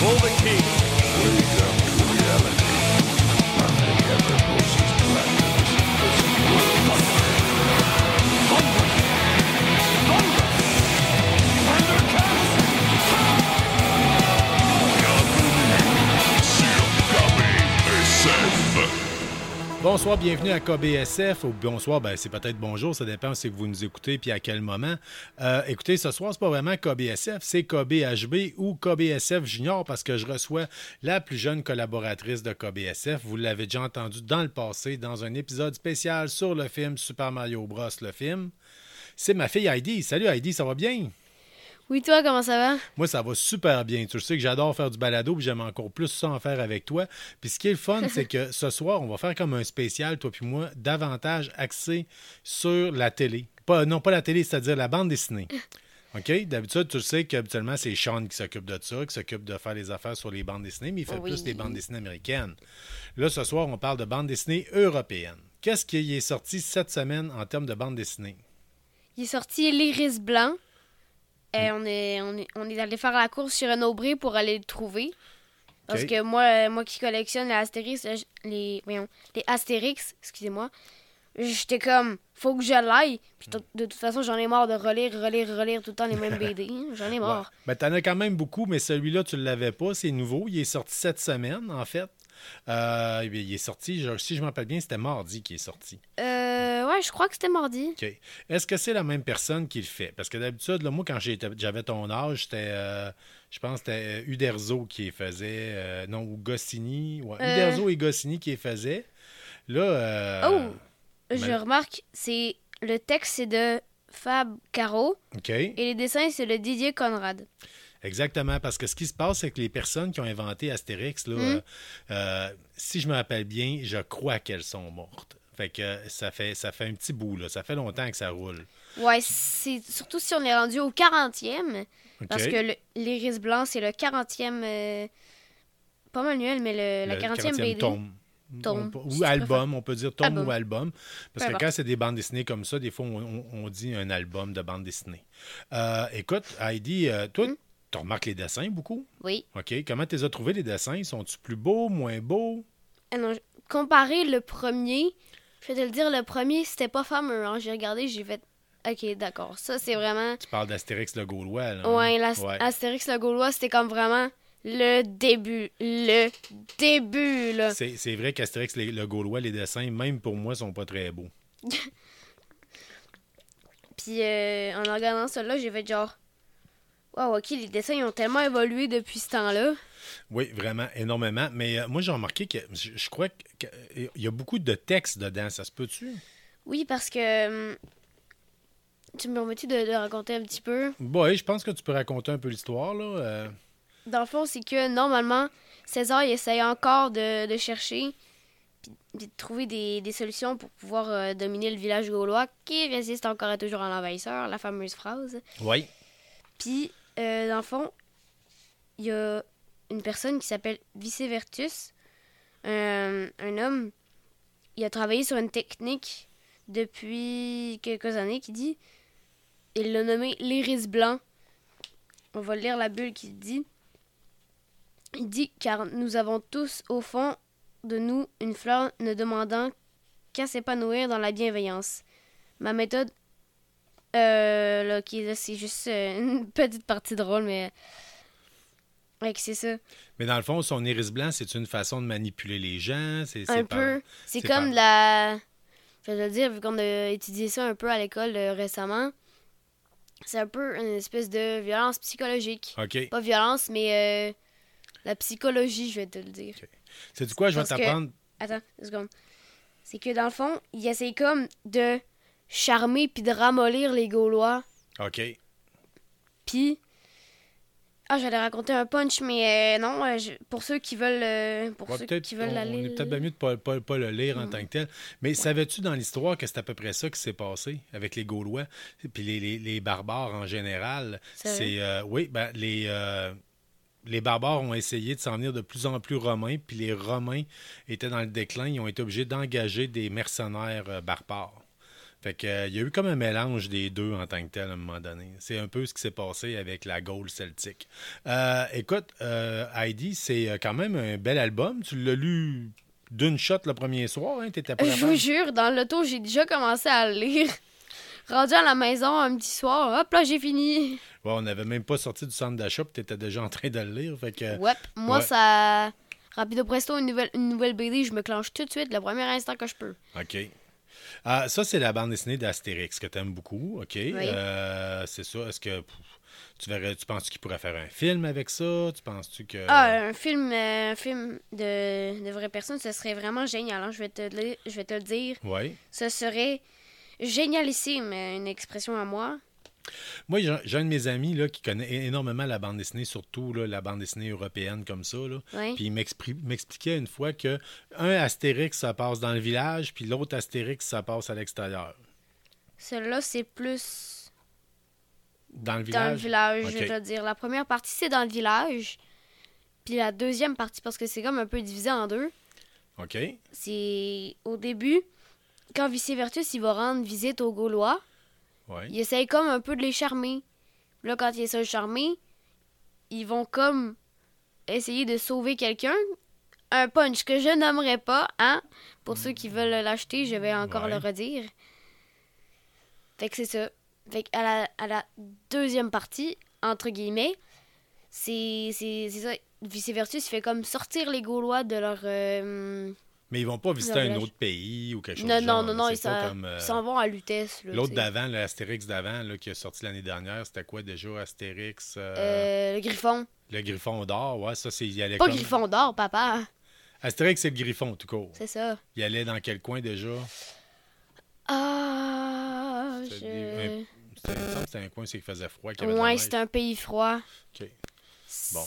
Golden Key. Bonsoir, bienvenue à KBSF. Ou bonsoir, ben, c'est peut-être bonjour, ça dépend si vous nous écoutez puis à quel moment. Euh, écoutez, ce soir, c'est pas vraiment KBSF, c'est KBHB ou KBSF Junior parce que je reçois la plus jeune collaboratrice de KBSF. Vous l'avez déjà entendu dans le passé dans un épisode spécial sur le film Super Mario Bros. le film. C'est ma fille Heidi. Salut Heidi, ça va bien? Oui, toi, comment ça va? Moi, ça va super bien. Tu sais que j'adore faire du balado, puis j'aime encore plus ça en faire avec toi. Puis ce qui est le fun, c'est que ce soir, on va faire comme un spécial, toi puis moi, davantage axé sur la télé. Pas, non, pas la télé, c'est-à-dire la bande dessinée. OK? D'habitude, tu sais qu'habituellement, c'est Sean qui s'occupe de ça, qui s'occupe de faire les affaires sur les bandes dessinées, mais il fait Oui. plus des bandes dessinées américaines. Là, ce soir, on parle de bande dessinée européenne. Qu'est-ce qui est sorti cette semaine en termes de bande dessinée? Il est sorti L'Iris Blanc. Mm. Et on, est, on, est, on est allé faire la course sur un aubré pour aller le trouver. Parce que moi, euh, moi qui collectionne les Astérix, euh, les, voyons, les Astérix, excusez-moi, j'étais comme, faut que je l'aille. Puis Mm. de, toute façon, j'en ai marre de relire, relire, relire tout le temps les mêmes BD. hein. J'en ai marre. Ouais. Ben, t'en as quand même beaucoup, mais celui-là, tu ne l'avais pas. C'est nouveau. Il est sorti cette semaine, en fait. Euh, eh il est sorti, je- si je me rappelle bien, c'était mardi qui est sorti. Euh, ouais, je crois que c'était mardi. OK. Est-ce que c'est la même personne qui le fait? Parce que d'habitude, moi, quand j'avais ton âge, c'était, euh, je pense que c'était euh, Uderzo qui les faisait. non, ou Goscinny. Ouais. Uderzo et Goscinny qui les faisaient. Là, Oh! Je remarque, c'est le texte, c'est de Fab Caro. OK. Et les dessins, c'est le Didier Conrad. Exactement, parce que ce qui se passe, c'est que les personnes qui ont inventé Astérix, là, Mm. euh, euh, si je me rappelle bien, je crois qu'elles sont mortes. Fait que ça fait, ça fait un petit bout, là. Ça fait longtemps que ça roule. Ouais, c'est surtout si on est rendu au 40e. OK? Parce que l'Iris Blanc, c'est le 40e. euh, pas manuel, mais le, la Le 40e, BD. tome. Tome, On peut- si ou tu album, on peut dire tome Album. ou album. Parce que quand c'est des bandes dessinées comme ça, des fois, on, on- on dit un album de bande dessinée. Euh, écoute, Heidi, euh, toi, Hmm? Tu remarques les dessins beaucoup? Oui. OK. Comment tu les as trouvés, les dessins? Sont-ils plus beaux, moins beaux? Ah non, comparé le premier, je vais te le dire, le premier, c'était pas fameux. Hein. J'ai regardé, j'ai fait. Ok, d'accord. Ça, c'est vraiment. Tu parles d'Astérix le Gaulois, là. hein? Ouais. Astérix le Gaulois, c'était comme vraiment le début. Le début, là. C'est c'est vrai qu'Astérix les- le Gaulois, les dessins, même pour moi, sont pas très beaux. Puis euh, en regardant ça là, j'ai fait genre. Wow, ok, les dessins ils ont tellement évolué depuis ce temps-là. Oui, vraiment, énormément. Mais euh, moi, j'ai remarqué que je, je crois qu'il y a beaucoup de textes dedans. Ça se peut-tu? Oui, parce que. hum, tu me permets-tu de, de raconter un petit peu? Oui, je pense que tu peux raconter un peu l'histoire, là. euh. Dans le fond, c'est que normalement, César il essaye encore de, de chercher puis, de trouver des, des solutions pour pouvoir euh, dominer le village gaulois qui résiste encore et toujours à l'envahisseur, la fameuse phrase. Oui. Puis, euh, dans le fond, il y a une personne qui s'appelle Vicevertus, un, un homme. Il a travaillé sur une technique depuis quelques années qui dit. Il l'a nommé l'iris blanc. On va lire la bulle qui dit. Il dit car nous avons tous au fond de nous une fleur ne demandant qu'à s'épanouir dans la bienveillance. Ma méthode euh, là, là, c'est juste euh, une petite partie drôle, mais. Ouais, c'est ça. Mais dans le fond, son iris blanc, c'est une façon de manipuler les gens. C'est c'est Un par- peu. C'est comme par- de la. Je vais te le dire, vu qu'on a étudié ça un peu à l'école euh, récemment, c'est un peu une espèce de violence psychologique. OK. Pas violence, mais euh, la psychologie, je vais te le dire. C'est du quoi? Je vais que- t'apprendre? Attends, deux secondes. C'est que dans le fond, il essaie comme de charmer puis de ramollir les Gaulois. OK. Puis. Ah, j'allais raconter un punch, mais euh, non, euh, je- pour ceux qui veulent. euh, pour ceux qui veulent on- la on est peut-être bien mieux de ne pas, pas- pas le lire en tant que tel. Mais savais-tu dans l'histoire que c'est à peu près ça qui s'est passé avec les Gaulois puis les, les- les barbares en général? C'est euh, oui, ben, les les barbares ont essayé de s'en venir de plus en plus romains, puis les Romains étaient dans le déclin, ils ont été obligés d'engager des mercenaires barbares. Fait que, euh, il y a eu comme un mélange des deux en tant que tel à un moment donné. C'est un peu ce qui s'est passé avec la Gold Celtic. Euh, écoute, euh, Heidi, c'est euh, quand même un bel album. Tu l'as lu d'une shot le premier soir, hein? T'étais pas Je vous jure, dans l'auto, j'ai déjà commencé à le lire. Rendu à la maison un petit soir, hop là, j'ai fini. Ouais, on n'avait même pas sorti du centre d'achat, puis t'étais déjà en train de le lire. Fait que, Ouais, moi, ouais. ça. Rapido presto, une nouvelle, une nouvelle BD, je me clenche tout de suite le premier instant que je peux. OK. Ah, ça, c'est la bande dessinée d'Astérix que tu aimes beaucoup. OK? Euh, c'est ça. Est-ce que tu verrais, tu penses qu'il pourrait faire un film avec ça? Tu penses-tu que. Ah, un film, euh, un film de, de vraies personnes, ce serait vraiment génial. hein, Je, vais te le, je vais te le dire. Oui. Ce serait génialissime, euh, une expression à moi. Moi, j'ai un de mes amis là, qui connaît énormément la bande dessinée, surtout là, la bande dessinée européenne comme ça. Là. Oui. Puis il m'expliquait une fois que un Astérix, ça passe dans le village, puis l'autre Astérix, ça passe à l'extérieur. Celui-là, c'est plus Dans le dans le village? village, je te dire. La première partie, c'est dans le village. Puis la deuxième partie, parce que c'est comme un peu divisé en deux, OK. c'est au début, quand Vice-Vertus, il va rendre visite aux Gaulois, Ouais. il essaye comme un peu de les charmer. Là, quand il essaie de charmer, ils vont comme essayer de sauver quelqu'un. Un punch que je nommerai pas, hein? Pour ceux qui veulent l'acheter, je vais encore Ouais. le redire. Fait que c'est ça. Fait que à la, à la deuxième partie, entre guillemets, c'est c'est- c'est ça. Vice-Vertus, il fait comme sortir les Gaulois de leur... euh, Mais ils vont pas visiter un autre pays ou quelque chose Non, du non, genre, non, non, ils s'en comme, euh, ils s'en vont à Lutèce. là, L'autre d'avant, l'Astérix d'avant, qui a sorti l'année dernière, c'était quoi déjà Astérix euh, Euh, le Griffon. Le Griffon d'or, ouais, ça c'est. Pas comme- Griffon d'or, papa. Astérix, c'est le Griffon, tout court. C'est ça. Il allait dans quel coin déjà? Ah, je... des- C'était il me semble que c'était un coin c'est qu'il faisait froid. Ouais, neige. c'est un pays froid. OK. Bon.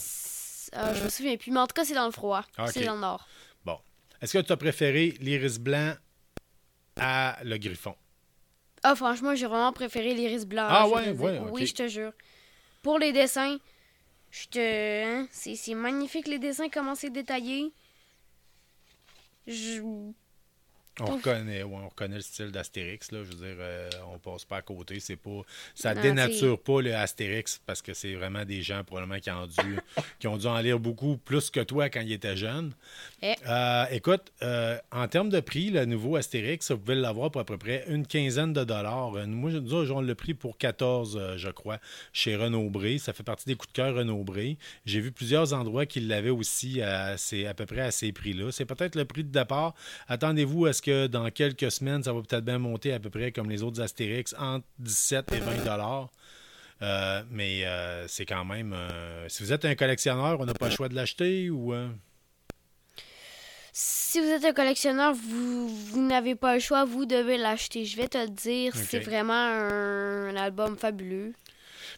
Ah, je me souviens plus, mais en tout cas, c'est dans le froid. Ah. C'est dans le nord. Est-ce que tu as préféré l'iris blanc à le Griffon? Ah, franchement, j'ai vraiment préféré l'iris blanc. Ah ouais, ouais. Oui, je te jure. Pour les dessins, je te... hein, c'est c'est magnifique les dessins, comment c'est détaillé. Je... On reconnaît, ouais, on reconnaît le style d'Astérix, là. Je veux dire, euh, on passe pas à côté. C'est pas. Ça Non, dénature pas le Astérix parce que c'est vraiment des gens probablement qui ont dû qui ont dû en lire beaucoup plus que toi quand ils étaient jeunes. Eh. Euh, écoute, euh, en termes de prix, le nouveau Astérix, vous pouvez l'avoir pour à peu près une quinzaine de dollars. Euh, Moi, je- nous on le prix pour 14, euh, je crois, chez Renaud Bré. Ça fait partie des coups de cœur Renaud Bré. J'ai vu plusieurs endroits qui l'avaient aussi à, à peu près à ces prix-là. C'est peut-être le prix de départ. Attendez-vous à ce que dans quelques semaines, ça va peut-être bien monter à peu près comme les autres Astérix, entre 17 et 20 dollars. Euh, mais euh, c'est quand même. euh, si vous êtes un collectionneur, on n'a pas le choix de l'acheter ou. Si vous êtes un collectionneur, vous, vous n'avez pas le choix, vous devez l'acheter. Je vais te le dire, c'est vraiment un, un album fabuleux.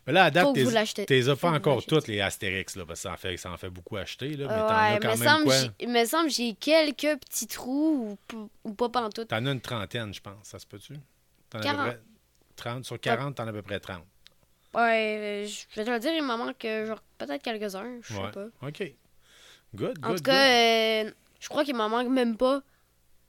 Mais là, à date, l'achetez. t'es as pas encore toutes les Astérix, là, parce que ça en fait, ça en fait beaucoup acheter. Là, mais t'en as quand me même quoi? il me semble que j'ai quelques petits trous ou, pas pantoute. T'en as une trentaine, je pense. Ça se peut-tu? T'en as à peu 40. près 30. Sur 40, t'en as à peu près 30. Ouais, je vais te le dire, il m'en manque euh, genre peut-être quelques-uns, je sais Ouais. pas. OK. Good, good, En tout cas, euh, je crois qu'il m'en manque même pas.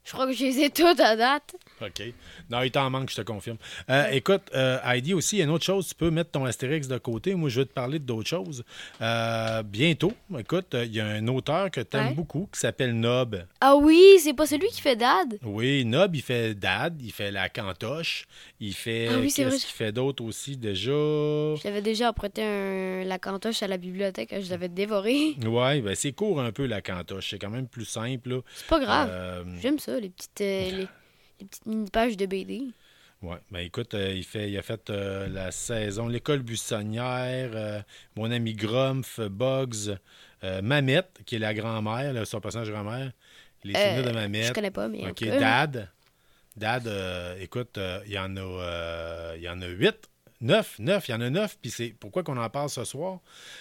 Je crois que je les ai toutes à date. OK. Non, il t'en manque, je te confirme. Euh, écoute, euh, Heidi, aussi, il y a une autre chose. Tu peux mettre ton Astérix de côté. Moi, je veux te parler d'autres choses. Euh, bientôt, écoute, il y a un auteur que tu aimes Ouais. beaucoup qui s'appelle Nob. Ah oui, c'est pas celui qui fait Dad? Oui, Nob, il fait Dad, il fait la cantoche, il fait. Ah oui, c'est Qu'est-ce vrai. qu'il fait d'autre aussi déjà? Je l'avais déjà apprêté un, la cantoche à la bibliothèque, je l'avais dévoré. Ouais, ben c'est court un peu la cantoche. C'est quand même plus simple. C'est pas grave. J'aime ça, les petites, euh, les, les petites mini-pages de BD. Ouais, ben écoute, euh, il, fait, il a fait euh, la saison L'école buissonnière, euh, Mon ami Grumpf, Bugs, Mamette, qui est la grand-mère, son personnage grand-mère, Les souvenirs de Je Mamette. connais pas, mais. OK. Dad. Dad, écoute, il y en a il y en a huit. Neuf, neuf, il y en a neuf. Puis c'est pourquoi qu'on en parle ce soir?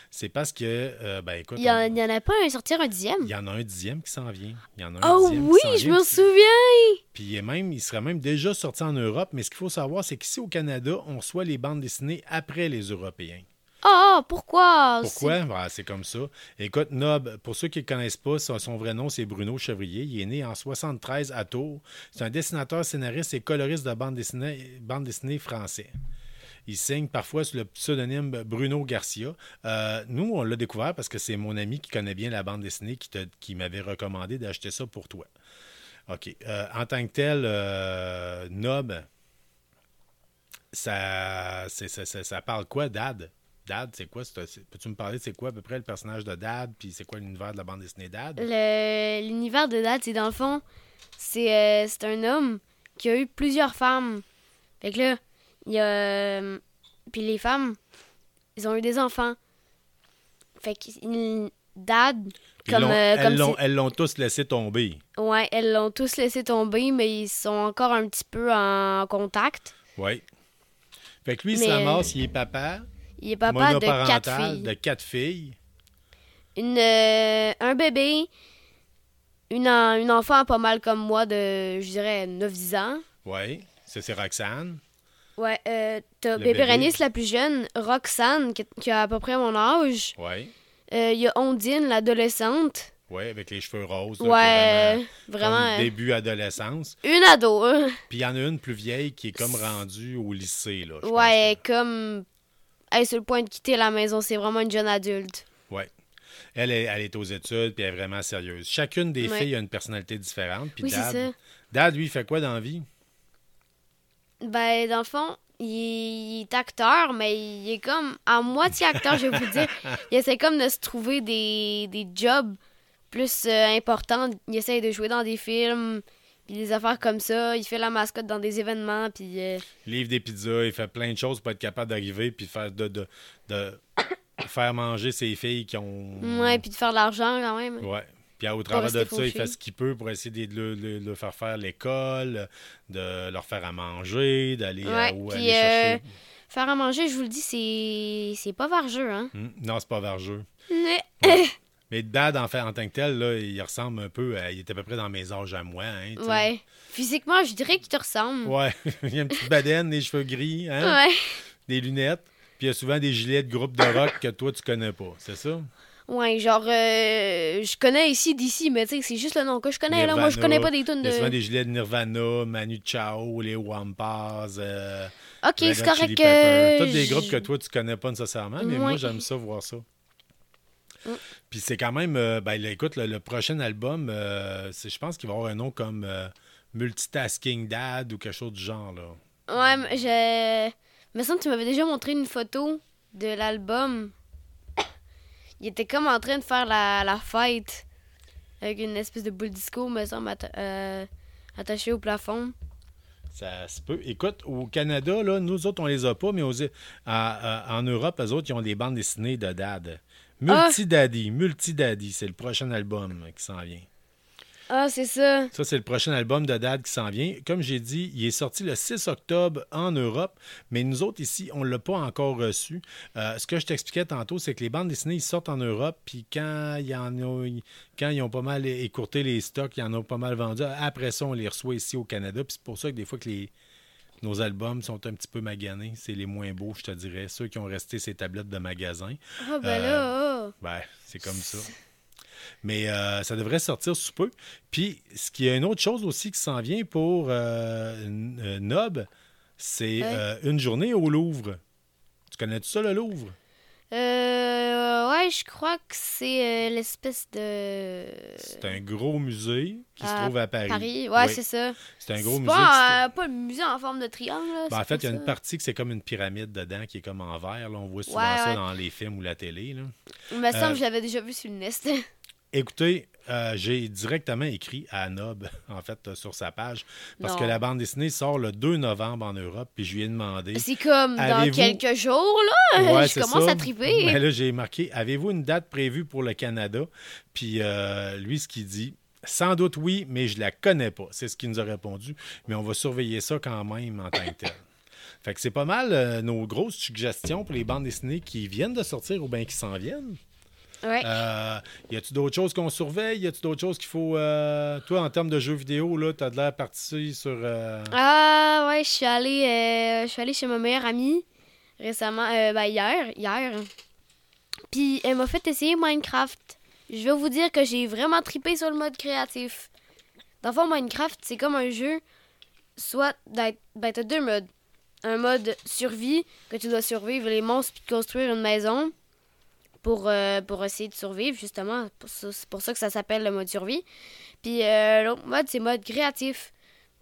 C'est parce que, euh, ben écoute, Il y, en, on- a pas un sortir un dixième? il y en a un dixième qui s'en vient. Il y en a un Oh dixième oui, je me souviens. puis même, il serait même déjà sorti en Europe, mais ce qu'il faut savoir, c'est qu'ici au Canada, on reçoit les bandes dessinées après les Européens. Ah, pourquoi? Pourquoi? Ben, c'est comme ça. Écoute, Nob, pour ceux qui ne le connaissent pas, son, son vrai nom, c'est Bruno Chevrier. Il est né en 73 à Tours. C'est un dessinateur, scénariste et coloriste de bande dessinée, bande dessinée français. Il signe parfois sous le pseudonyme Bruno Garcia. Euh, nous, on l'a découvert parce que c'est mon ami qui connaît bien la bande dessinée qui, m'avait recommandé d'acheter ça pour toi. OK. Euh, en tant que tel, euh, Nob, ça, ça, parle quoi, Dad? Dad, c'est quoi? Peux-tu me parler, c'est quoi à peu près le personnage de Dad? Puis c'est quoi l'univers de la bande dessinée Dad? L'univers de Dad, c'est dans le fond, c'est c'est un homme qui a eu plusieurs femmes. Fait que là, il y a. euh, Puis les femmes, ils ont eu des enfants. Fait que il- Dad, comme. euh, elles comme l'ont- si- elles l'ont tous laissé tomber. Ouais, elles l'ont tous laissé tomber, mais ils sont encore un petit peu en contact. Oui. Fait que lui, il Mais- ramasse, il est papa, Il est papa de quatre filles. de quatre filles. Une, euh, un bébé, une, une enfant pas mal comme moi de, je dirais, 9-10 ans. Oui. Ça, c'est Roxane. Ouais, euh, t'as bébé bébé. La plus jeune, Roxane, qui, qui a à peu près mon âge. Oui. Euh, Il y a Ondine, l'adolescente. Oui, avec les cheveux roses. là, Ouais, vraiment euh, début adolescence. une ado. hein. Puis il y en a une plus vieille qui est comme rendue au lycée. Là, pense, Ouais, comme. Elle est sur le point de quitter la maison. C'est vraiment une jeune adulte. Ouais. Elle est, elle est aux études, puis elle est vraiment sérieuse. Chacune des Ouais. filles a une personnalité différente. Puis Oui, c'est Dad, ça. Dad, lui, il fait quoi dans la vie? Ben, dans le fond, il, est acteur, mais il est comme à moitié acteur, je vais vous dire. Il essaie comme de se trouver des, des jobs plus euh, importants. Il essaie de jouer dans des films, puis des affaires comme ça. Il fait la mascotte dans des événements, puis... euh, Il livre des pizzas, il fait plein de choses pour être capable d'arriver puis faire de, de, de faire manger ses filles qui ont. ouais, puis de faire de l'argent quand même. Ouais. Puis au travers de ça, il fait ce qu'il peut pour essayer de le, le- le faire faire l'école, de leur faire à manger, d'aller euh, Ouais, où aller chercher. Faire à manger, je vous le dis, c'est c'est pas vargeux, hein. Hmm, Non, c'est pas vergeux. Mais- Mais Dad, en fait, en tant que tel, là, il ressemble un peu à. Il est à peu près dans mes âges à moi. Hein. Ouais. Physiquement, je dirais qu'il te ressemble. Ouais. il y a une petite bedaine, des cheveux gris, hein, Ouais. des lunettes. Puis il y a souvent des gilets de groupe de rock que toi, tu connais pas. C'est ça? Ouais, genre, euh, je connais ici d'ici, mais tu sais, c'est juste le nom que je connais, là. Moi, je connais pas des tunes Il y a souvent de. des gilets de Nirvana, Manu Chao, les Wampas, euh, Ok, c'est correct que. Peppers. Tous des groupes que toi, tu connais pas nécessairement, mais moi, j'aime ça voir ça. Mm. Puis c'est quand même, euh, ben, là, écoute, le, le prochain album, euh, je pense qu'il va avoir un nom comme euh, Multitasking Dad ou quelque chose du genre. Là. Ouais, mais je. Il me semble que tu m'avais déjà montré une photo de l'album. Il était comme en train de faire la, la fête avec une espèce de boule disco, me semble, atta- euh, attachée au plafond. Ça se peut. Écoute, au Canada, là, nous autres, on les a pas, mais aux- à- à- en Europe, les autres, ils ont des bandes dessinées de dad. Multi-Daddy, Multi-Daddy, c'est le prochain album qui s'en vient. Ah, c'est ça. Ça, c'est le prochain album de Dad qui s'en vient. Comme j'ai dit, il est sorti le 6 octobre en Europe, mais nous autres ici, on ne l'a pas encore reçu. Euh, ce que je t'expliquais tantôt, c'est que les bandes dessinées, ils sortent en Europe, puis quand, il y en a, quand ils ont pas mal écourté les stocks, ils en ont pas mal vendu. Après ça, on les reçoit ici au Canada, puis c'est pour ça que des fois que les, nos albums sont un petit peu maganés. C'est les moins beaux, je te dirais. Ceux qui ont resté ces tablettes de magasin. Ah, ben Euh, là, ah. Ben, c'est comme ça. Mais euh, ça devrait sortir sous peu. Puis, ce qui est une autre chose aussi qui s'en vient pour euh, euh, Nob, c'est euh, une journée au Louvre. Tu connais-tu ça, le Louvre? Euh, ouais, je crois que c'est l'espèce de. C'est un gros musée qui se à trouve à Paris. Paris, ouais, Oui, c'est ça. c'est un gros musée. pas, pas le musée en forme de triangle. là, Ben, en fait, il y a une partie que c'est comme une pyramide dedans qui est comme en verre. là. On voit souvent Ouais, ça ouais. dans les films ou la télé. là. Il me semble que je l'avais déjà vu sur le Nest. Écoutez, euh, j'ai directement écrit à Nob, en fait, euh, sur sa page, parce Non. que la bande dessinée sort le 2 novembre en Europe, puis je lui ai demandé. C'est comme dans quelques jours, là? Ouais, je commence ça. à triper. Ben là, j'ai marqué Avez-vous une date prévue pour le Canada? Puis euh, lui, ce qu'il dit Sans doute oui, mais je la connais pas. C'est ce qu'il nous a répondu. Mais on va surveiller ça quand même en tant que tel. Fait que c'est pas mal nos grosses suggestions pour les bandes dessinées qui viennent de sortir ou bien qui s'en viennent. Ouais. Euh, y a-tu d'autres choses qu'on surveille? Y a-tu d'autres choses qu'il faut. euh, Toi, en termes de jeux vidéo, là, t'as de l'air parti sur. euh, Ah, ouais, je suis allée, euh, je suis allée chez ma meilleure amie. récemment, euh, ben hier, hier. Puis elle m'a fait essayer Minecraft. Je vais vous dire que j'ai vraiment tripé sur le mode créatif. Dans le fond, Minecraft, c'est comme un jeu, soit d'être, ben t'as deux modes. Un mode survie, que tu dois survivre les monstres puis construire une maison pour, euh, pour essayer de survivre, justement. C'est pour ça que ça s'appelle le mode survie. Puis euh, l'autre mode, c'est mode créatif.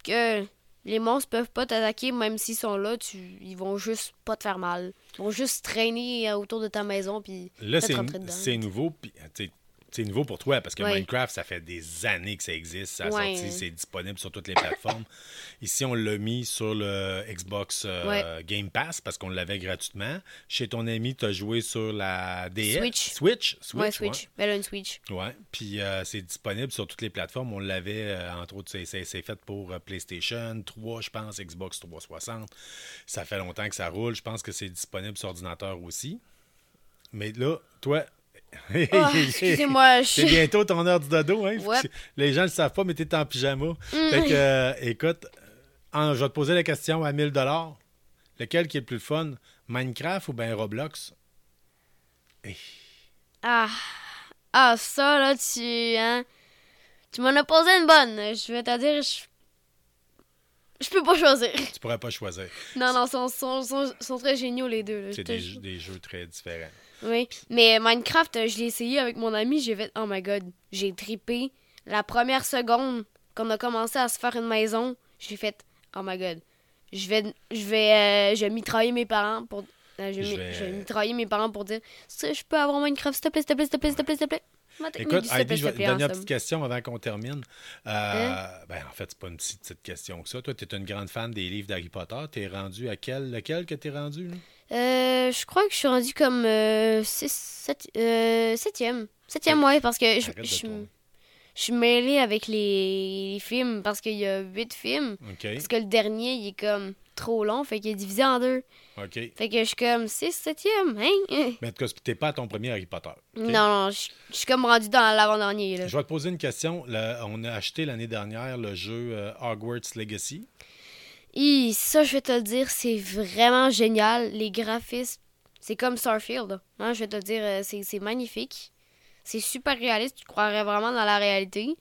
Que les monstres peuvent pas t'attaquer, même s'ils sont là, tu, ils vont juste pas te faire mal. Ils vont juste traîner autour de ta maison, puis Là, c'est nouveau. puis, c'est nouveau pour toi parce que Ouais. Minecraft, ça fait des années que ça existe. Ça a Ouais. sorti, c'est disponible sur toutes les plateformes. Ici, on l'a mis sur le Xbox euh, Ouais. Game Pass parce qu'on l'avait gratuitement. Chez ton ami, tu as joué sur la DS. Switch. Switch? Ouais, Switch. Switch. Elle a une Switch. Ouais. Puis euh, c'est disponible sur toutes les plateformes. On l'avait, euh, entre autres, c'est- c'est c'est fait pour PlayStation 3, je pense, Xbox 360. Ça fait longtemps que ça roule. Je pense que c'est disponible sur ordinateur aussi. Mais là, toi. Oh, excusez-moi, je C'est suis... bientôt ton heure du dodo, hein? Les gens ne le savent pas, mais t'es en pyjama. Mm. Fait que, euh, écoute, en- je vais te poser la question à 1000 Lequel qui est le plus fun, Minecraft ou bien Roblox? Ah, ah, ça, là, tu... Hein? Tu m'en as posé une bonne. Je vais te dire, je... Je peux pas choisir. Tu pourrais pas choisir. Non, non, sont, sont, sont, sont très géniaux, les deux. je C'est des, des jeux très différents. Oui, mais Minecraft, euh, je l'ai essayé avec mon ami, j'ai fait, oh my god, j'ai tripé. La première seconde qu'on a commencé à se faire une maison, j'ai fait, oh my god, je vais, je vais, euh, je vais mitrailler mes parents pour, euh, je, vais, Je mitrailler mes parents pour dire, je peux avoir Minecraft, s'il te plaît, s'il te plaît, s'il te plaît, s'il te plaît, s'il te plaît. Écoute, Heidi, je vais te donner une petite question avant qu'on termine. Euh, Hein? ben, en fait, c'est pas une si petite question que ça. Toi, tu es une grande fan des livres d'Harry Potter. Tu es rendu à quel, lequel que tu es rendu? Là? Euh, je crois que je suis rendu comme euh, euh, septième. Septième, ouais, parce que je, je. Je suis mêlée avec les, les films, parce qu'il y a huit films. Parce que le dernier, il est comme trop long, fait qu'il est divisé en deux. OK. Fait que je suis comme 6 septième, hein? Mais en tout cas, tu n'es pas à ton premier Harry Potter. Non, non, je je suis comme rendu dans l'avant-dernier. Je vais te poser une question. On a acheté l'année dernière le jeu euh, Hogwarts Legacy. Hi, ça, je vais te le dire, c'est vraiment génial. Les graphismes, c'est comme Starfield. Hein, je vais te le dire, euh, c'est magnifique. C'est super réaliste, tu croirais vraiment dans la réalité.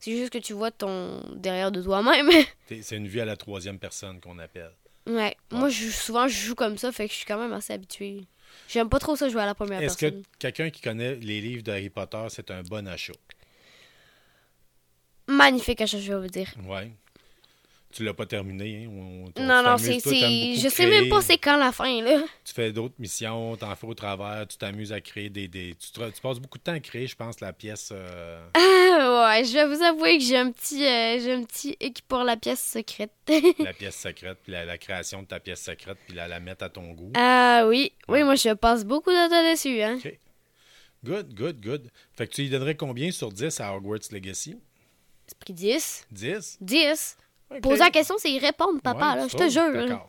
C'est juste que tu vois ton derrière de toi-même. C'est une vue à la troisième personne qu'on appelle. ouais, moi, je, souvent, je joue comme ça, fait que je suis quand même assez habituée. J'aime pas trop ça jouer à la première Est-ce que personne. quelqu'un qui connaît les livres d'Harry Potter, c'est un bon achat? Magnifique, fois, je vais vous dire. Ouais. Tu l'as pas terminé. Hein? On- Non, non, c'est. Je sais même pas c'est quand la fin, là. Tu fais d'autres missions, t'en fais au travers, tu t'amuses à créer des. des tu, te- tu passes beaucoup de temps à créer, je pense, la pièce. euh, Ah, ouais, je vais vous avouer que j'ai un petit, euh, j'ai un petit hic pour la pièce secrète. la pièce secrète, puis la, la création de ta pièce secrète, puis la, la mettre à ton goût. ah oui, oui, moi je passe beaucoup de temps dessus, hein. OK. Good, good, good. Fait que tu lui donnerais combien sur 10 à Hogwarts Legacy? C'est pris 10. 10? 10. Poser la question, c'est y répondre, papa, Ouais, là, je te jure.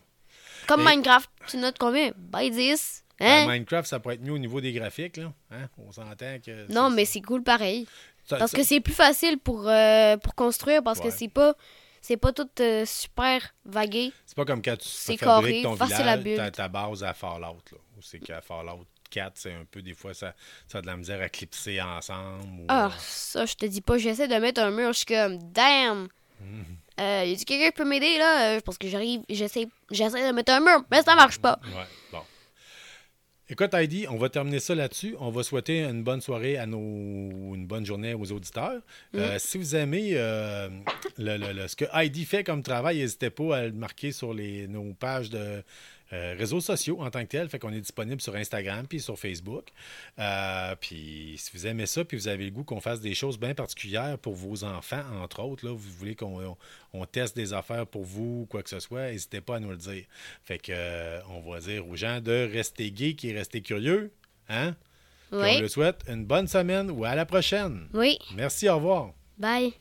Comme Et- Minecraft, tu notes combien? Ben 10. Ben, Hein? Minecraft, ça pourrait être mieux au niveau des graphiques, là. Hein? On s'entend que. non, mais c'est cool pareil. ça- Parce ça- que c'est plus facile pour, euh, pour construire, parce Ouais. que c'est pas, c'est pas tout euh, super vagué. C'est pas comme quand tu fabriques carré, ton village, ta, ta base à Fallout. Là, où c'est qu'à Fallout 4, c'est un peu, des fois, ça, ça a de la misère à clipser ensemble. ou, Ah, ça, je te dis pas, j'essaie de mettre un mur, je suis comme, damn! Mhm. Euh, y a-tu quelqu'un qui peut m'aider, là? Euh, Parce que j'arrive, j'essaie, j'essaie de mettre un mur, mais ça marche pas. Ouais, bon. Écoute, Heidi, on va terminer ça là-dessus. On va souhaiter une bonne soirée à nos. une bonne journée aux auditeurs. Euh, si vous aimez euh, le- le- le- ce que Heidi fait comme travail, n'hésitez pas à le marquer sur les, nos pages de euh, réseaux sociaux en tant que tel. Fait qu'on est disponible sur Instagram puis sur Facebook. Euh, puis si vous aimez ça, puis vous avez le goût qu'on fasse des choses bien particulières pour vos enfants, entre autres, là, vous voulez qu'on on, on teste des affaires pour vous, quoi que ce soit, n'hésitez pas à nous le dire. Fait que euh, on va dire aux gens de rester geeks et rester curieux. Hein? Puis on le souhaite une bonne semaine ou à la prochaine. oui, Merci, au revoir. bye.